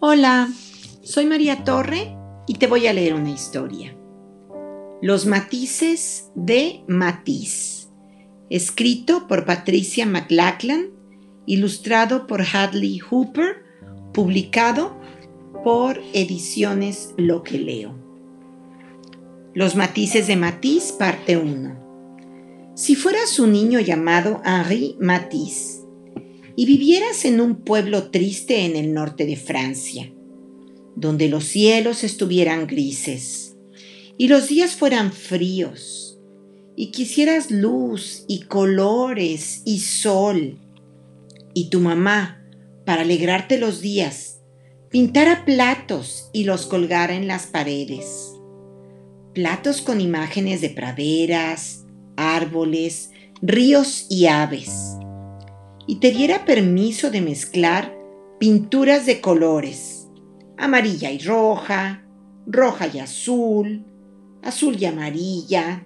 Hola, soy María Torre y te voy a leer una historia. Los matices de Matisse, escrito por Patricia McLachlan, ilustrado por Hadley Hooper, publicado por Ediciones Lo que leo. Los matices de Matisse, parte 1. Si fueras un niño llamado Henri Matisse, y vivieras en un pueblo triste en el norte de Francia, donde los cielos estuvieran grises y los días fueran fríos, y quisieras luz y colores y sol, y tu mamá, para alegrarte los días, pintara platos y los colgara en las paredes. Platos con imágenes de praderas, árboles, ríos y aves. Y te diera permiso de mezclar pinturas de colores, amarilla y roja, roja y azul, azul y amarilla,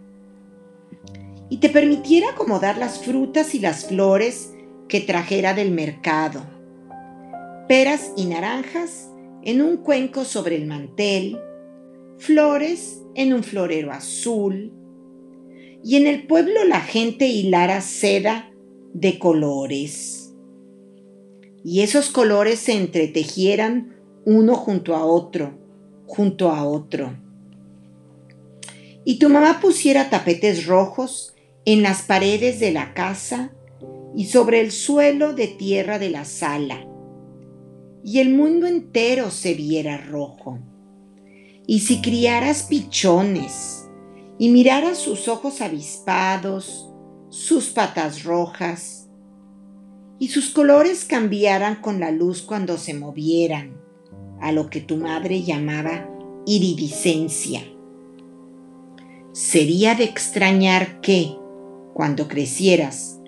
y te permitiera acomodar las frutas y las flores que trajera del mercado, peras y naranjas en un cuenco sobre el mantel, flores en un florero azul, y en el pueblo la gente hilara seda de colores. Y esos colores se entretejieran uno junto a otro, junto a otro. Y tu mamá pusiera tapetes rojos en las paredes de la casa y sobre el suelo de tierra de la sala. Y el mundo entero se viera rojo. Y si criaras pichones y miraras sus ojos avispados, sus patas rojas y sus colores cambiaran con la luz cuando se movieran, a lo que tu madre llamaba iridiscencia. Sería de extrañar que, cuando crecieras,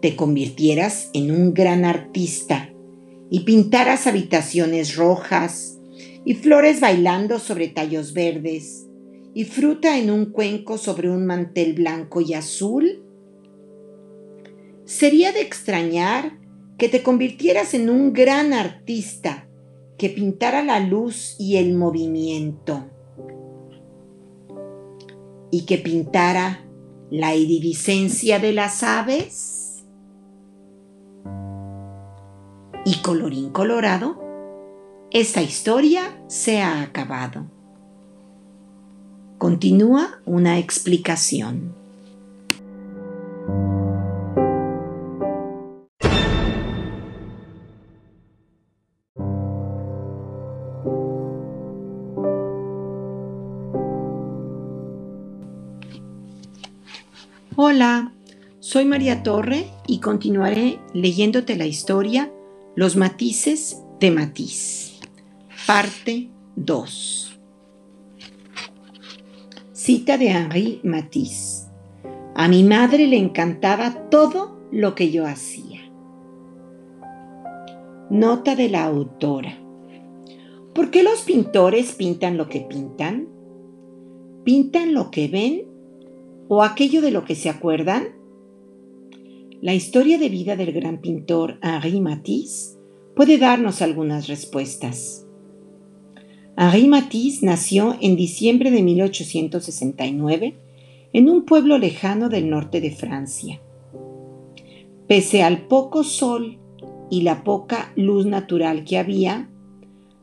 te convirtieras en un gran artista y pintaras habitaciones rojas y flores bailando sobre tallos verdes y fruta en un cuenco sobre un mantel blanco y azul Sería de extrañar que te convirtieras en un gran artista que pintara la luz y el movimiento y que pintara la iridiscencia de las aves. Y colorín colorado, esta historia se ha acabado. Continúa una explicación. Hola, soy María Torre y continuaré leyéndote la historia Los matices de Matisse, parte 2. Cita de Henri Matisse. A mi madre le encantaba todo lo que yo hacía. Nota de la autora. ¿Por qué los pintores pintan lo que pintan? ¿Pintan lo que ven o aquello de lo que se acuerdan? La historia de vida del gran pintor Henri Matisse puede darnos algunas respuestas. Henri Matisse nació en diciembre de 1869 en un pueblo lejano del norte de Francia. Pese al poco sol y la poca luz natural que había,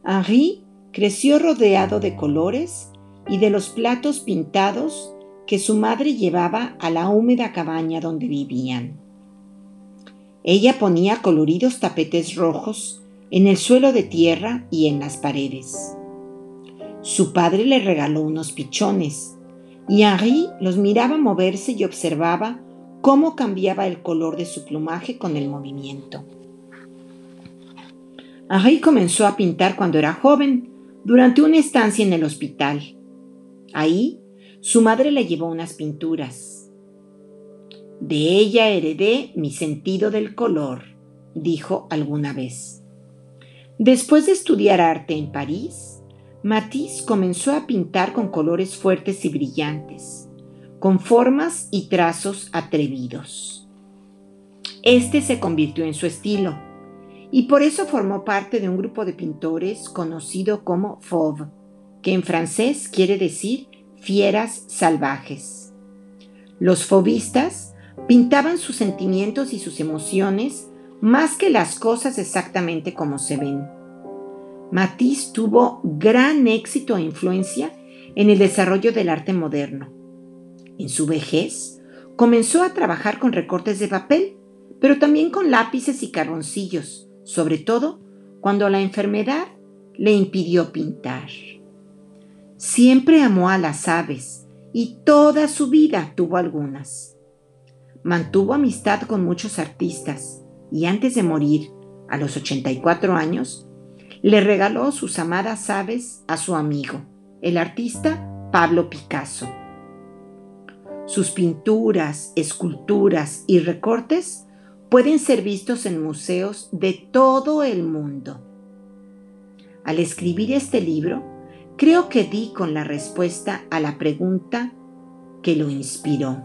Henri creció rodeado de colores y de los platos pintados que su madre llevaba a la húmeda cabaña donde vivían. Ella ponía coloridos tapetes rojos en el suelo de tierra y en las paredes. Su padre le regaló unos pichones y Henri los miraba moverse y observaba cómo cambiaba el color de su plumaje con el movimiento. Henri comenzó a pintar cuando era joven, durante una estancia en el hospital. Ahí su madre le llevó unas pinturas. De ella heredé mi sentido del color, dijo alguna vez. Después de estudiar arte en París, Matisse comenzó a pintar con colores fuertes y brillantes, con formas y trazos atrevidos. Este se convirtió en su estilo y por eso formó parte de un grupo de pintores conocido como Fauve, que en francés quiere decir fieras salvajes. Los fauvistas pintaban sus sentimientos y sus emociones más que las cosas exactamente como se ven. Matisse tuvo gran éxito e influencia en el desarrollo del arte moderno. En su vejez, comenzó a trabajar con recortes de papel, pero también con lápices y carboncillos, sobre todo cuando la enfermedad le impidió pintar. Siempre amó a las aves y toda su vida tuvo algunas. Mantuvo amistad con muchos artistas y antes de morir, a los 84 años, le regaló sus amadas aves a su amigo, el artista Pablo Picasso. Sus pinturas, esculturas y recortes pueden ser vistos en museos de todo el mundo. Al escribir este libro, Creo que di con la respuesta a la pregunta que lo inspiró.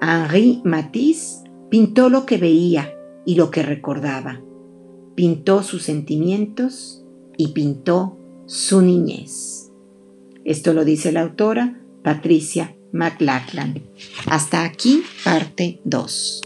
Henri Matisse pintó lo que veía y lo que recordaba. Pintó sus sentimientos y pintó su niñez. Esto lo dice la autora Patricia McLachlan. Hasta aquí parte 2.